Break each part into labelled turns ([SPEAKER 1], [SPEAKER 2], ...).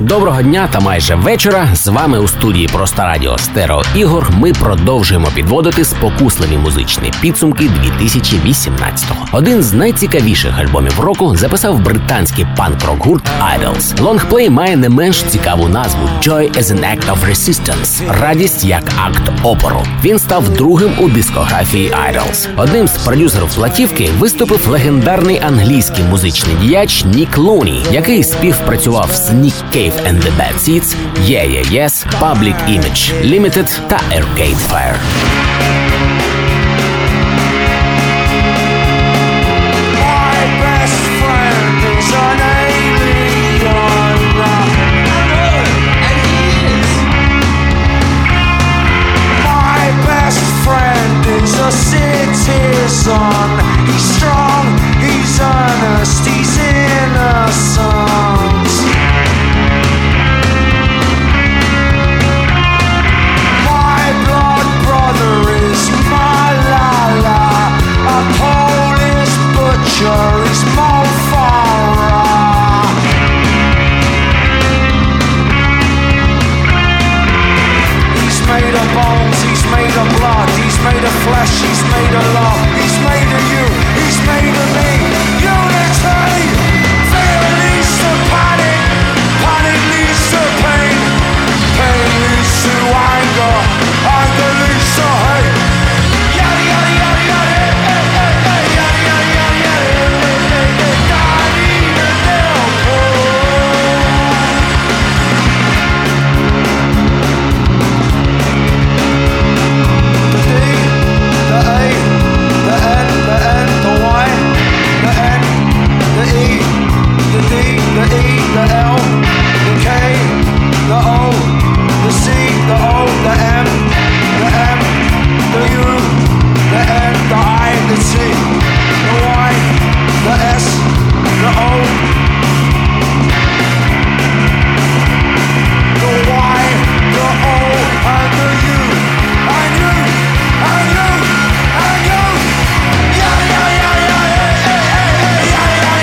[SPEAKER 1] Доброго дня та майже вечора. З вами у студії Просто Радіо Стерео Ігор. Ми продовжуємо підводити спокусливі музичні підсумки 2018-го. Один з найцікавіших альбомів року записав британський панк-рок гурт Idles. Лонгплей має не менш цікаву назву Joy as an Act of Resistance. Радість як акт опору. Він став другим у дискографії Idles. Одним з продюсерів платівки виступив легендарний англійський музичний діяч Нік Лоне, який співпрацював з Nick Cave and the Bad Seeds, Yeah Yeah Yes, Public Image Limited та Arcade Fire.
[SPEAKER 2] The E, the L,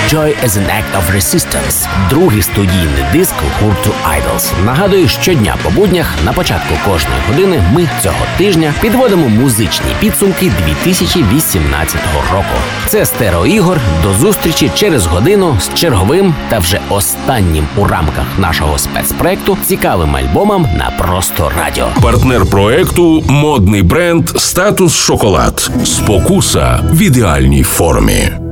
[SPEAKER 1] Joy as an Act of Resistance – другий студійний диск гурту Idols. Нагадую, щодня по буднях на початку кожної години ми цього тижня підводимо музичні підсумки 2018 року. Це стерео ігор. До зустрічі через годину з черговим та вже останнім у рамках нашого спецпроекту цікавим альбомом на просто радіо.
[SPEAKER 3] Партнер проекту модний бренд Статус Шоколад. Спокуса в ідеальній формі.